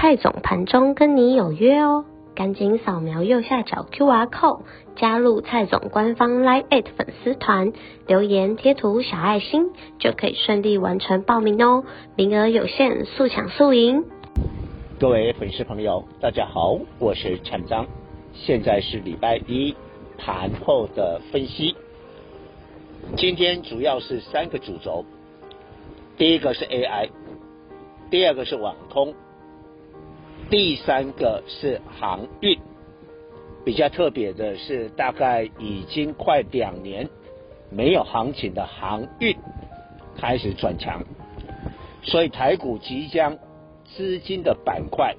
蔡总盘中跟你有约哦，赶紧扫描右下角 QR code 加入蔡总官方 Line@ 粉丝团，留言贴图小爱心就可以顺利完成报名哦，名额有限，速抢速赢。各位粉丝朋友，大家好，我是陈章，现在是礼拜一盘后的分析，今天主要是三个主轴，第一个是 AI，第二个是网通。第三个是航运，比较特别的是，大概已经快两年没有行情的航运开始转强，所以台股即将资金的板块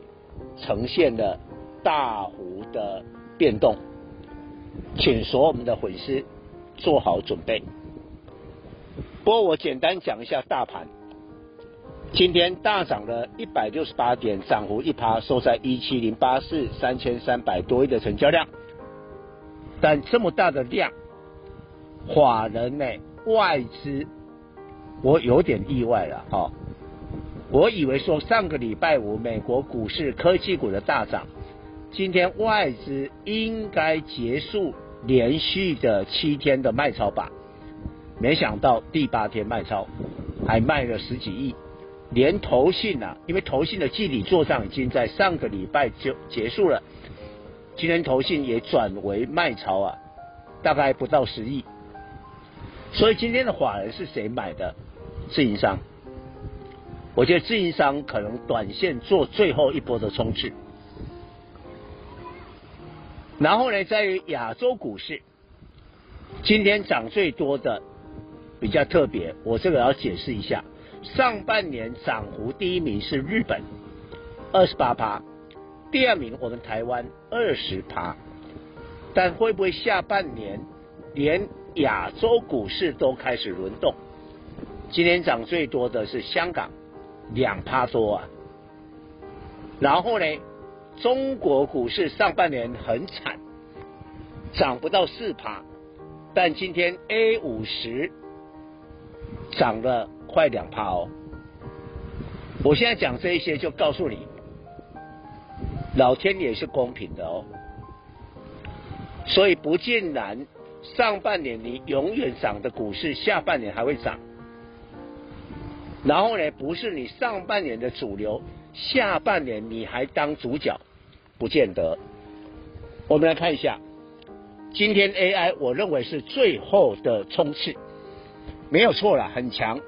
呈现了大幅的变动，请所有我们的粉丝做好准备。不过我简单讲一下大盘。今天大涨了一百六十八点，涨幅一趴，收在一七零八四，三千三百多亿的成交量。但这么大的量，法人呢，外资，我有点意外了哈。我以为说上个礼拜五美国股市科技股的大涨，今天外资应该结束连续的七天的卖超吧，没想到第八天卖超，还卖了十几亿。连投信啊，因为投信的季底作账已经在上个礼拜就结束了，今天投信也转为卖超啊，大概不到十亿。所以今天的法人是谁买的？自营商。我觉得自营商可能短线做最后一波的冲刺。然后呢，在于亚洲股市，今天涨最多的比较特别，我这个要解释一下。上半年涨幅第一名是日本，二十八趴，第二名我们台湾二十趴，但会不会下半年连亚洲股市都开始轮动？今天涨最多的是香港，两趴多啊。然后呢，中国股市上半年很惨，涨不到四趴，但今天 A 五十涨了。快两趴哦！我现在讲这一些，就告诉你，老天爷是公平的哦。所以不尽然，上半年你永远涨的股市，下半年还会涨。然后呢，不是你上半年的主流，下半年你还当主角，不见得。我们来看一下，今天 AI，我认为是最后的冲刺，没有错了，很强。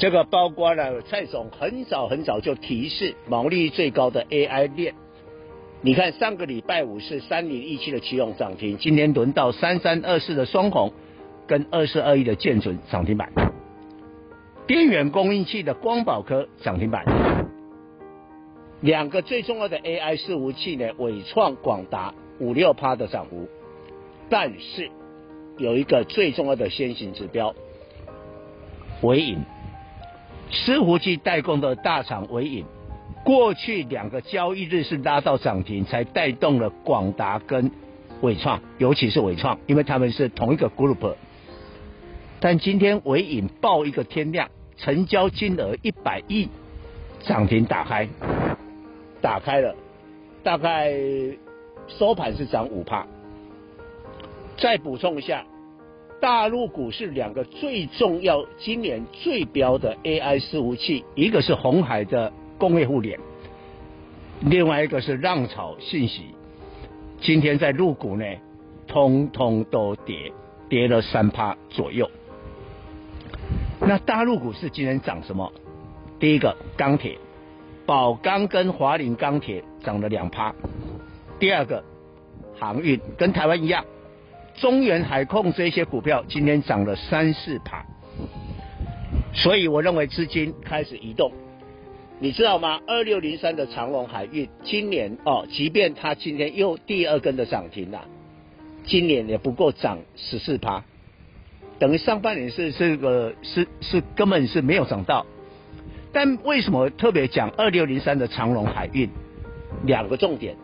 这个包括了蔡总很早很早就提示毛利最高的 AI 链，你看上个礼拜五是三零一七的奇鋐涨停，今天轮到三三二四的双红跟二四二一的建准涨停板，边缘供应器的光宝科涨停板，两个最重要的 AI 伺服器呢，纬创、广达五六趴的涨幅，但是有一个最重要的先行指标，纬颖。伺服器代工的大厂纬颖，过去两个交易日是拉到涨停，才带动了广达跟纬创，尤其是纬创，因为他们是同一个 group。但今天纬颖爆一个天量，成交金额一百亿，涨停打开，打开了，大概收盘是涨五趴。再补充一下。大陆股市两个最重要、今年最标的 AI 伺服器，一个是红海的工业互联，另外一个是浪潮信息。今天在陆股呢，通通都跌，跌了三趴左右。那大陆股市今天涨什么？第一个钢铁，宝钢跟华菱钢铁涨了两趴。第二个航运，跟台湾一样。中原海控这些股票今天涨了三四趴，所以我认为资金开始移动。你知道吗？二六零三的长隆海运今年哦，即便它今天又第二根的涨停了，今年也不过涨十四趴，等于上半年是这个是是根本是没有涨到。但为什么特别讲二六零三的长隆海运？两个重点，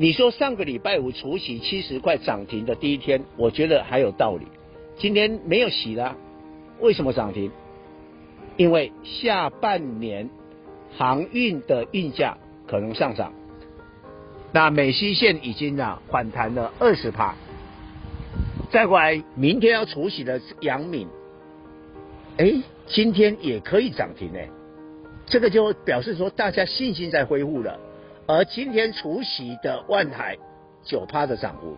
你说上个礼拜五除息七十块涨停的第一天，我觉得还有道理。今天没有洗了，为什么涨停？因为下半年。航运的运价可能上涨，那美西线已经啊反弹了二十趴，再过来明天要除息的阳敏，哎，今天也可以涨停哎，这个就表示说大家信心在恢复了。而今天除夕的万海九趴的涨幅，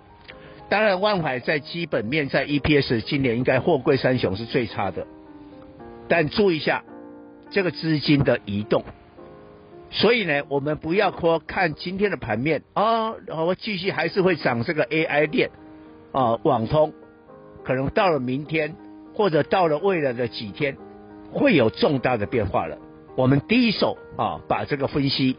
当然万海在基本面在 EPS 今年应该货柜三雄是最差的，但注意一下这个资金的移动。所以呢，我们不要说看今天的盘面啊，我继续还是会涨这个 AI 链啊，网通，可能到了明天或者到了未来的几天会有重大的变化了。我们第一手啊，把这个分析